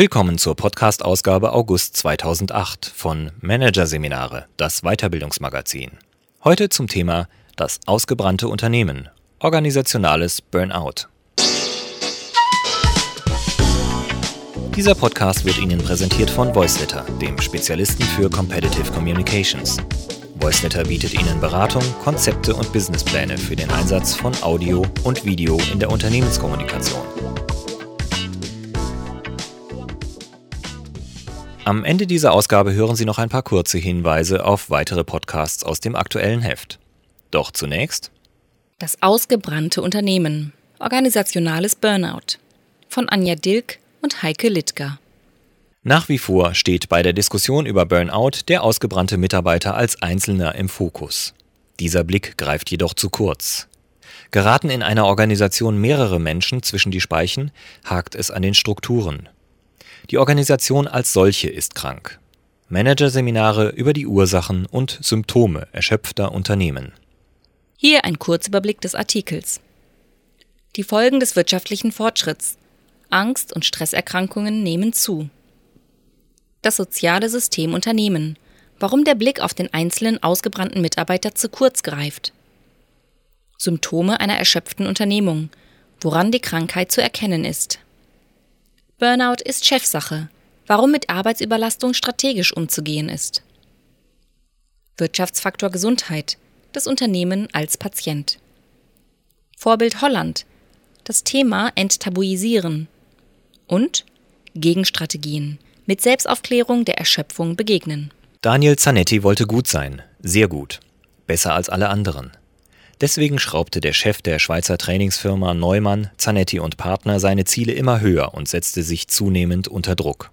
Willkommen zur Podcast-Ausgabe August 2008 von Managerseminare, das Weiterbildungsmagazin. Heute zum Thema das ausgebrannte Unternehmen, organisationales Burnout. Dieser Podcast wird Ihnen präsentiert von Voiceletter, dem Spezialisten für Competitive Communications. Voiceletter bietet Ihnen Beratung, Konzepte und Businesspläne für den Einsatz von Audio und Video in der Unternehmenskommunikation. Am Ende dieser Ausgabe hören Sie noch ein paar kurze Hinweise auf weitere Podcasts aus dem aktuellen Heft. Doch zunächst Das ausgebrannte Unternehmen. Organisationales Burnout von Anja Dilk und Heike Littger. Nach wie vor steht bei der Diskussion über Burnout der ausgebrannte Mitarbeiter als Einzelner im Fokus. Dieser Blick greift jedoch zu kurz. Geraten in einer Organisation mehrere Menschen zwischen die Speichen, hakt es an den Strukturen. Die Organisation als solche ist krank. Managerseminare über die Ursachen und Symptome erschöpfter Unternehmen. Hier ein Kurzüberblick des Artikels. Die Folgen des wirtschaftlichen Fortschritts. Angst- und Stresserkrankungen nehmen zu. Das soziale System Unternehmen. Warum der Blick auf den einzelnen ausgebrannten Mitarbeiter zu kurz greift. Symptome einer erschöpften Unternehmung. Woran die Krankheit zu erkennen ist. Burnout ist Chefsache. Warum mit Arbeitsüberlastung strategisch umzugehen ist. Wirtschaftsfaktor Gesundheit. Das Unternehmen als Patient. Vorbild Holland. Das Thema Enttabuisieren. Und Gegenstrategien. Mit Selbstaufklärung der Erschöpfung begegnen. Daniel Zanetti wollte gut sein. Sehr gut. Besser als alle anderen. Deswegen schraubte der Chef der Schweizer Trainingsfirma Neumann, Zanetti und Partner seine Ziele immer höher und setzte sich zunehmend unter Druck.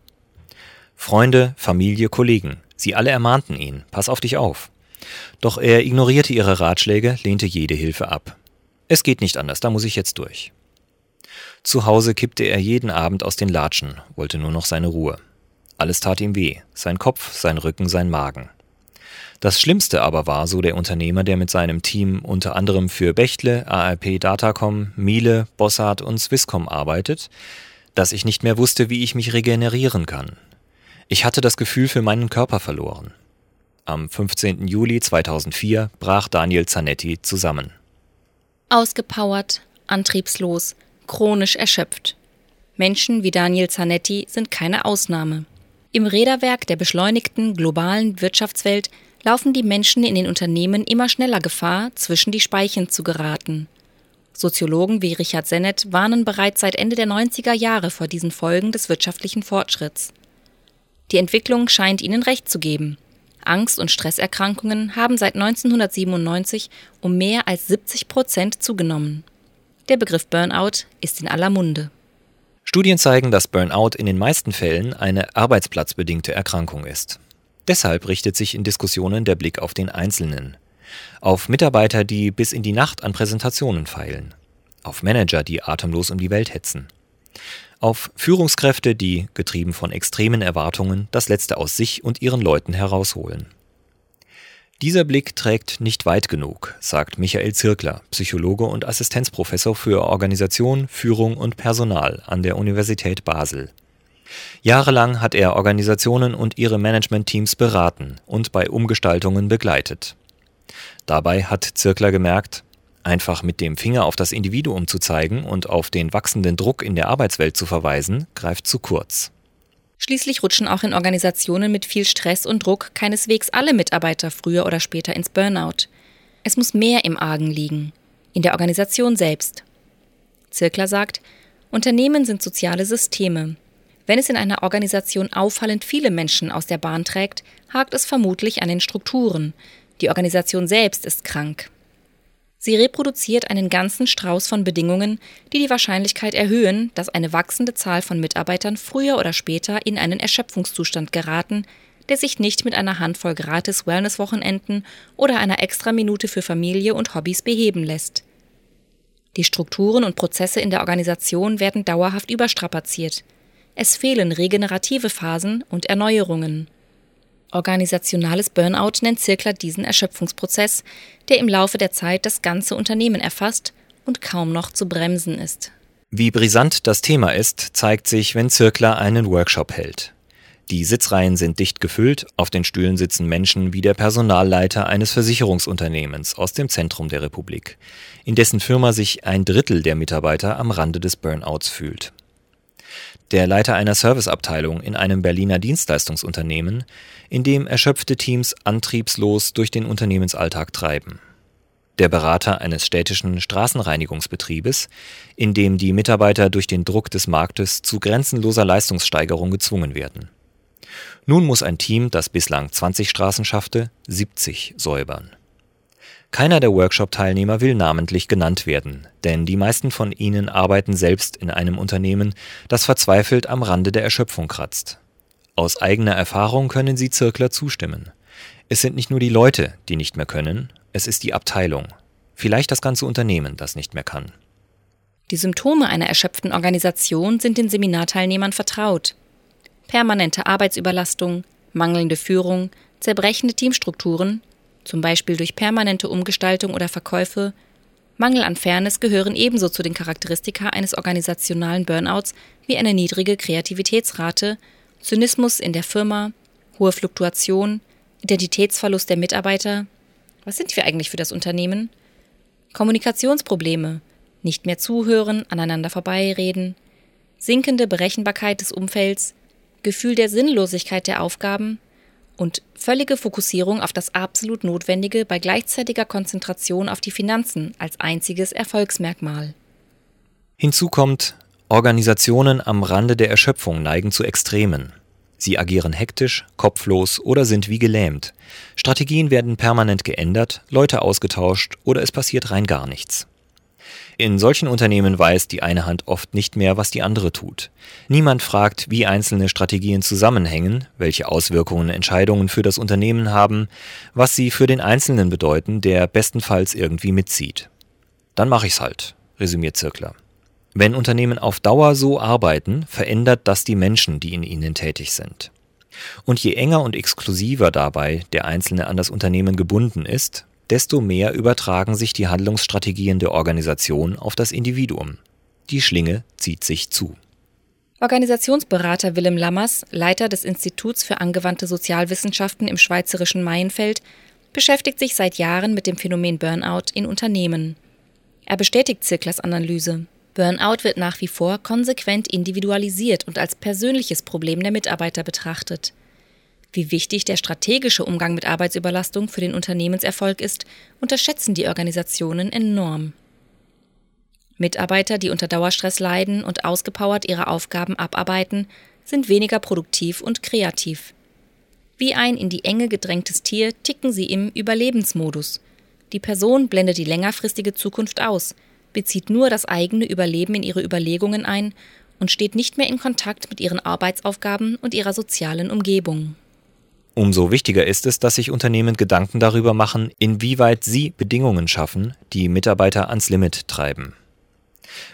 Freunde, Familie, Kollegen, sie alle ermahnten ihn, pass auf dich auf. Doch er ignorierte ihre Ratschläge, lehnte jede Hilfe ab. Es geht nicht anders, da muss ich jetzt durch. Zu Hause kippte er jeden Abend aus den Latschen, wollte nur noch seine Ruhe. Alles tat ihm weh, sein Kopf, sein Rücken, sein Magen. Das Schlimmste aber war, so der Unternehmer, der mit seinem Team unter anderem für Bechtle, ARP Datacom, Miele, Bossart und Swisscom arbeitet, dass ich nicht mehr wusste, wie ich mich regenerieren kann. Ich hatte das Gefühl für meinen Körper verloren. Am 15. Juli 2004 brach Daniel Zanetti zusammen. Ausgepowert, antriebslos, chronisch erschöpft. Menschen wie Daniel Zanetti sind keine Ausnahme. Im Räderwerk der beschleunigten globalen Wirtschaftswelt laufen die Menschen in den Unternehmen immer schneller Gefahr, zwischen die Speichen zu geraten. Soziologen wie Richard Sennett warnen bereits seit Ende der 90er Jahre vor diesen Folgen des wirtschaftlichen Fortschritts. Die Entwicklung scheint ihnen recht zu geben. Angst- und Stresserkrankungen haben seit 1997 um mehr als 70 Prozent zugenommen. Der Begriff Burnout ist in aller Munde. Studien zeigen, dass Burnout in den meisten Fällen eine arbeitsplatzbedingte Erkrankung ist. Deshalb richtet sich in Diskussionen der Blick auf den Einzelnen. Auf Mitarbeiter, die bis in die Nacht an Präsentationen feilen. Auf Manager, die atemlos um die Welt hetzen. Auf Führungskräfte, die, getrieben von extremen Erwartungen, das Letzte aus sich und ihren Leuten herausholen. Dieser Blick trägt nicht weit genug, sagt Michael Zirkler, Psychologe und Assistenzprofessor für Organisation, Führung und Personal an der Universität Basel. Jahrelang hat er Organisationen und ihre Managementteams beraten und bei Umgestaltungen begleitet. Dabei hat Zirkler gemerkt, einfach mit dem Finger auf das Individuum zu zeigen und auf den wachsenden Druck in der Arbeitswelt zu verweisen, greift zu kurz. Schließlich rutschen auch in Organisationen mit viel Stress und Druck keineswegs alle Mitarbeiter früher oder später ins Burnout. Es muss mehr im Argen liegen, in der Organisation selbst. Zirkler sagt, Unternehmen sind soziale Systeme. Wenn es in einer Organisation auffallend viele Menschen aus der Bahn trägt, hakt es vermutlich an den Strukturen. Die Organisation selbst ist krank. Sie reproduziert einen ganzen Strauß von Bedingungen, die die Wahrscheinlichkeit erhöhen, dass eine wachsende Zahl von Mitarbeitern früher oder später in einen Erschöpfungszustand geraten, der sich nicht mit einer Handvoll gratis Wellnesswochenenden oder einer extra Minute für Familie und Hobbys beheben lässt. Die Strukturen und Prozesse in der Organisation werden dauerhaft überstrapaziert. Es fehlen regenerative Phasen und Erneuerungen. Organisationales Burnout nennt Zirkler diesen Erschöpfungsprozess, der im Laufe der Zeit das ganze Unternehmen erfasst und kaum noch zu bremsen ist. Wie brisant das Thema ist, zeigt sich, wenn Zirkler einen Workshop hält. Die Sitzreihen sind dicht gefüllt, auf den Stühlen sitzen Menschen wie der Personalleiter eines Versicherungsunternehmens aus dem Zentrum der Republik, in dessen Firma sich ein Drittel der Mitarbeiter am Rande des Burnouts fühlt. Der Leiter einer Serviceabteilung in einem Berliner Dienstleistungsunternehmen, in dem erschöpfte Teams antriebslos durch den Unternehmensalltag treiben. Der Berater eines städtischen Straßenreinigungsbetriebes, in dem die Mitarbeiter durch den Druck des Marktes zu grenzenloser Leistungssteigerung gezwungen werden nun muss ein Team, das bislang 20 Straßen schaffte, 70 säubern. Keiner der Workshop-Teilnehmer will namentlich genannt werden, denn die meisten von ihnen arbeiten selbst in einem Unternehmen, das verzweifelt am Rande der Erschöpfung kratzt. Aus eigener Erfahrung können sie Zirkler zustimmen. Es sind nicht nur die Leute, die nicht mehr können, es ist die Abteilung, vielleicht das ganze Unternehmen, das nicht mehr kann. Die Symptome einer erschöpften Organisation sind den Seminarteilnehmern vertraut permanente Arbeitsüberlastung, mangelnde Führung, zerbrechende Teamstrukturen, zum Beispiel durch permanente Umgestaltung oder Verkäufe, Mangel an Fairness gehören ebenso zu den Charakteristika eines organisationalen Burnouts wie eine niedrige Kreativitätsrate, Zynismus in der Firma, hohe Fluktuation, Identitätsverlust der Mitarbeiter. Was sind wir eigentlich für das Unternehmen? Kommunikationsprobleme, nicht mehr zuhören, aneinander vorbeireden, sinkende Berechenbarkeit des Umfelds, Gefühl der Sinnlosigkeit der Aufgaben und völlige Fokussierung auf das absolut Notwendige bei gleichzeitiger Konzentration auf die Finanzen als einziges Erfolgsmerkmal. Hinzu kommt, Organisationen am Rande der Erschöpfung neigen zu Extremen. Sie agieren hektisch, kopflos oder sind wie gelähmt. Strategien werden permanent geändert, Leute ausgetauscht oder es passiert rein gar nichts. In solchen Unternehmen weiß die eine Hand oft nicht mehr, was die andere tut. Niemand fragt, wie einzelne Strategien zusammenhängen, welche Auswirkungen Entscheidungen für das Unternehmen haben, was sie für den Einzelnen bedeuten, der bestenfalls irgendwie mitzieht. Dann mach ich's halt, resümiert Zirkler. Wenn Unternehmen auf Dauer so arbeiten, verändert das die Menschen, die in ihnen tätig sind. Und je enger und exklusiver dabei der Einzelne an das Unternehmen gebunden ist, desto mehr übertragen sich die Handlungsstrategien der Organisation auf das Individuum. Die Schlinge zieht sich zu. Organisationsberater Willem Lammers, Leiter des Instituts für angewandte Sozialwissenschaften im schweizerischen Maienfeld, beschäftigt sich seit Jahren mit dem Phänomen Burnout in Unternehmen. Er bestätigt Zirklers Analyse. Burnout wird nach wie vor konsequent individualisiert und als persönliches Problem der Mitarbeiter betrachtet. Wie wichtig der strategische Umgang mit Arbeitsüberlastung für den Unternehmenserfolg ist, unterschätzen die Organisationen enorm. Mitarbeiter, die unter Dauerstress leiden und ausgepowert ihre Aufgaben abarbeiten, sind weniger produktiv und kreativ. Wie ein in die Enge gedrängtes Tier ticken sie im Überlebensmodus. Die Person blendet die längerfristige Zukunft aus, bezieht nur das eigene Überleben in ihre Überlegungen ein und steht nicht mehr in Kontakt mit ihren Arbeitsaufgaben und ihrer sozialen Umgebung. Umso wichtiger ist es, dass sich Unternehmen Gedanken darüber machen, inwieweit sie Bedingungen schaffen, die Mitarbeiter ans Limit treiben.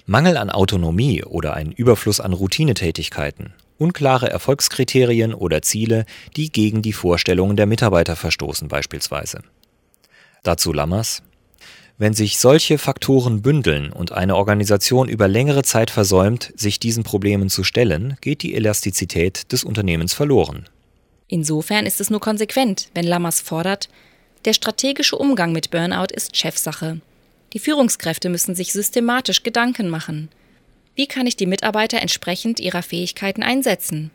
Mangel an Autonomie oder ein Überfluss an Routinetätigkeiten, unklare Erfolgskriterien oder Ziele, die gegen die Vorstellungen der Mitarbeiter verstoßen beispielsweise. Dazu Lammers. Wenn sich solche Faktoren bündeln und eine Organisation über längere Zeit versäumt, sich diesen Problemen zu stellen, geht die Elastizität des Unternehmens verloren. Insofern ist es nur konsequent, wenn Lammers fordert, der strategische Umgang mit Burnout ist Chefsache. Die Führungskräfte müssen sich systematisch Gedanken machen. Wie kann ich die Mitarbeiter entsprechend ihrer Fähigkeiten einsetzen?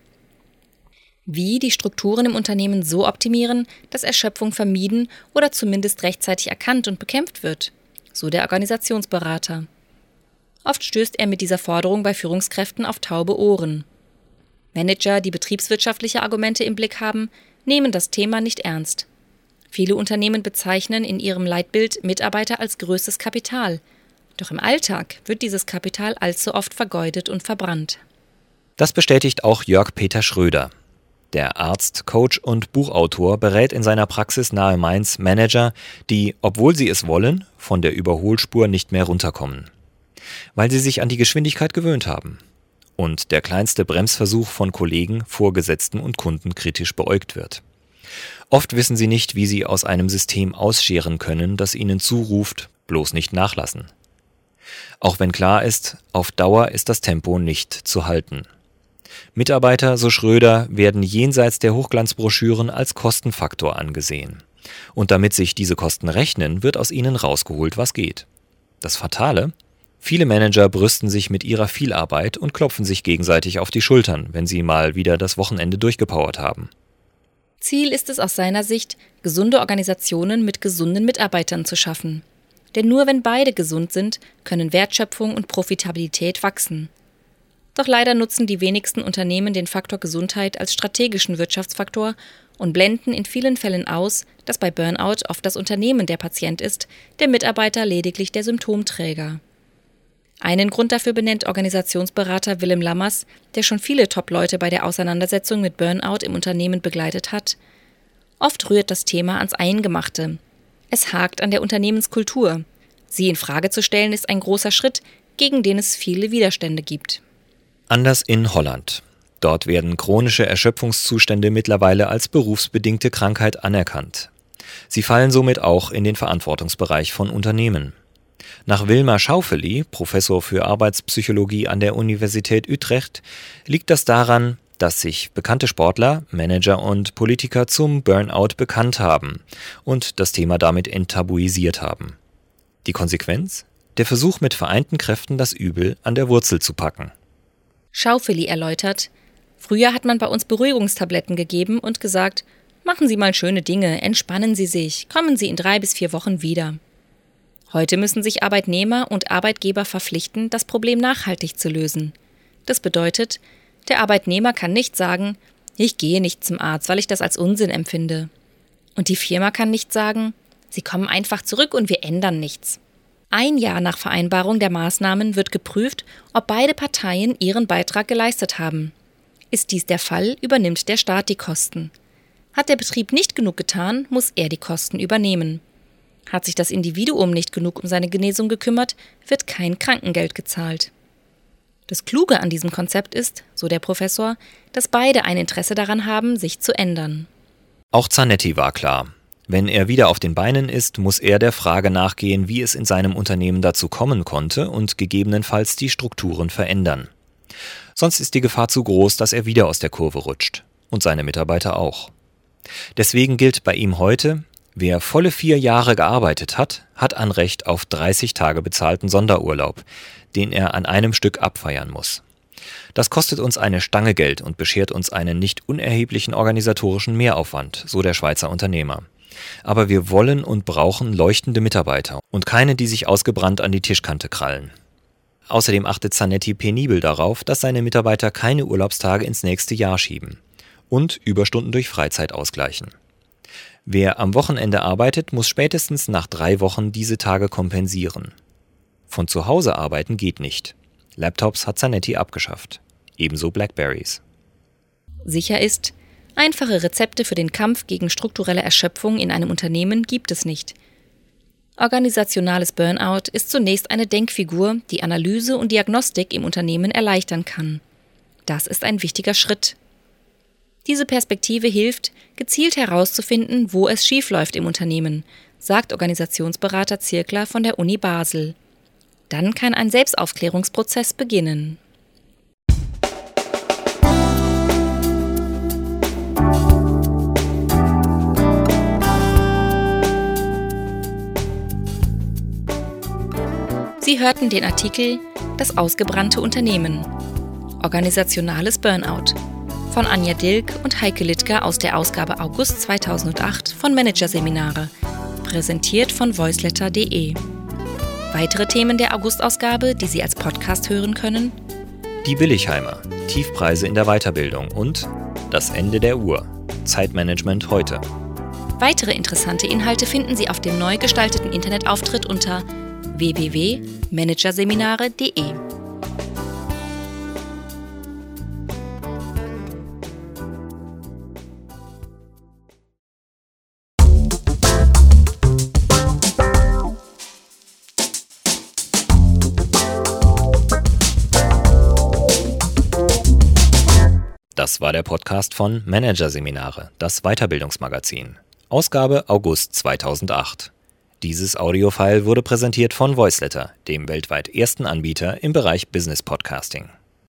Wie die Strukturen im Unternehmen so optimieren, dass Erschöpfung vermieden oder zumindest rechtzeitig erkannt und bekämpft wird, so der Organisationsberater. Oft stößt er mit dieser Forderung bei Führungskräften auf taube Ohren. Manager, die betriebswirtschaftliche Argumente im Blick haben, nehmen das Thema nicht ernst. Viele Unternehmen bezeichnen in ihrem Leitbild Mitarbeiter als größtes Kapital. Doch im Alltag wird dieses Kapital allzu oft vergeudet und verbrannt. Das bestätigt auch Jörg Peter Schröder. Der Arzt, Coach und Buchautor berät in seiner Praxis nahe Mainz Manager, die, obwohl sie es wollen, von der Überholspur nicht mehr runterkommen. Weil sie sich an die Geschwindigkeit gewöhnt haben und der kleinste Bremsversuch von Kollegen, Vorgesetzten und Kunden kritisch beäugt wird. Oft wissen sie nicht, wie sie aus einem System ausscheren können, das ihnen zuruft, bloß nicht nachlassen. Auch wenn klar ist, auf Dauer ist das Tempo nicht zu halten. Mitarbeiter, so Schröder, werden jenseits der Hochglanzbroschüren als Kostenfaktor angesehen. Und damit sich diese Kosten rechnen, wird aus ihnen rausgeholt, was geht. Das Fatale? Viele Manager brüsten sich mit ihrer Vielarbeit und klopfen sich gegenseitig auf die Schultern, wenn sie mal wieder das Wochenende durchgepowert haben. Ziel ist es aus seiner Sicht, gesunde Organisationen mit gesunden Mitarbeitern zu schaffen. Denn nur wenn beide gesund sind, können Wertschöpfung und Profitabilität wachsen. Doch leider nutzen die wenigsten Unternehmen den Faktor Gesundheit als strategischen Wirtschaftsfaktor und blenden in vielen Fällen aus, dass bei Burnout oft das Unternehmen der Patient ist, der Mitarbeiter lediglich der Symptomträger. Einen Grund dafür benennt Organisationsberater Willem Lammers, der schon viele Top-Leute bei der Auseinandersetzung mit Burnout im Unternehmen begleitet hat. Oft rührt das Thema ans Eingemachte. Es hakt an der Unternehmenskultur. Sie in Frage zu stellen ist ein großer Schritt, gegen den es viele Widerstände gibt. Anders in Holland. Dort werden chronische Erschöpfungszustände mittlerweile als berufsbedingte Krankheit anerkannt. Sie fallen somit auch in den Verantwortungsbereich von Unternehmen. Nach Wilma Schaufeli, Professor für Arbeitspsychologie an der Universität Utrecht, liegt das daran, dass sich bekannte Sportler, Manager und Politiker zum Burnout bekannt haben und das Thema damit enttabuisiert haben. Die Konsequenz? Der Versuch mit vereinten Kräften das Übel an der Wurzel zu packen. Schaufeli erläutert, früher hat man bei uns Beruhigungstabletten gegeben und gesagt, machen Sie mal schöne Dinge, entspannen Sie sich, kommen Sie in drei bis vier Wochen wieder. Heute müssen sich Arbeitnehmer und Arbeitgeber verpflichten, das Problem nachhaltig zu lösen. Das bedeutet, der Arbeitnehmer kann nicht sagen, ich gehe nicht zum Arzt, weil ich das als Unsinn empfinde. Und die Firma kann nicht sagen, Sie kommen einfach zurück und wir ändern nichts. Ein Jahr nach Vereinbarung der Maßnahmen wird geprüft, ob beide Parteien ihren Beitrag geleistet haben. Ist dies der Fall, übernimmt der Staat die Kosten. Hat der Betrieb nicht genug getan, muss er die Kosten übernehmen. Hat sich das Individuum nicht genug um seine Genesung gekümmert, wird kein Krankengeld gezahlt. Das Kluge an diesem Konzept ist, so der Professor, dass beide ein Interesse daran haben, sich zu ändern. Auch Zanetti war klar. Wenn er wieder auf den Beinen ist, muss er der Frage nachgehen, wie es in seinem Unternehmen dazu kommen konnte und gegebenenfalls die Strukturen verändern. Sonst ist die Gefahr zu groß, dass er wieder aus der Kurve rutscht. Und seine Mitarbeiter auch. Deswegen gilt bei ihm heute, Wer volle vier Jahre gearbeitet hat, hat ein Recht auf 30 Tage bezahlten Sonderurlaub, den er an einem Stück abfeiern muss. Das kostet uns eine Stange Geld und beschert uns einen nicht unerheblichen organisatorischen Mehraufwand, so der Schweizer Unternehmer. Aber wir wollen und brauchen leuchtende Mitarbeiter und keine, die sich ausgebrannt an die Tischkante krallen. Außerdem achtet Zanetti penibel darauf, dass seine Mitarbeiter keine Urlaubstage ins nächste Jahr schieben und Überstunden durch Freizeit ausgleichen. Wer am Wochenende arbeitet, muss spätestens nach drei Wochen diese Tage kompensieren. Von zu Hause arbeiten geht nicht. Laptops hat Zanetti abgeschafft. Ebenso Blackberries. Sicher ist, einfache Rezepte für den Kampf gegen strukturelle Erschöpfung in einem Unternehmen gibt es nicht. Organisationales Burnout ist zunächst eine Denkfigur, die Analyse und Diagnostik im Unternehmen erleichtern kann. Das ist ein wichtiger Schritt diese Perspektive hilft, gezielt herauszufinden, wo es schiefläuft im Unternehmen, sagt Organisationsberater Zirkler von der Uni Basel. Dann kann ein Selbstaufklärungsprozess beginnen. Sie hörten den Artikel Das ausgebrannte Unternehmen. Organisationales Burnout von Anja Dilk und Heike Littger aus der Ausgabe August 2008 von Managerseminare, präsentiert von voiceletter.de. Weitere Themen der Augustausgabe, die Sie als Podcast hören können? Die Billigheimer, Tiefpreise in der Weiterbildung und das Ende der Uhr, Zeitmanagement heute. Weitere interessante Inhalte finden Sie auf dem neu gestalteten Internetauftritt unter www.managerseminare.de. Das war der Podcast von Managerseminare, das Weiterbildungsmagazin. Ausgabe August 2008. Dieses Audiofile wurde präsentiert von Voiceletter, dem weltweit ersten Anbieter im Bereich Business Podcasting.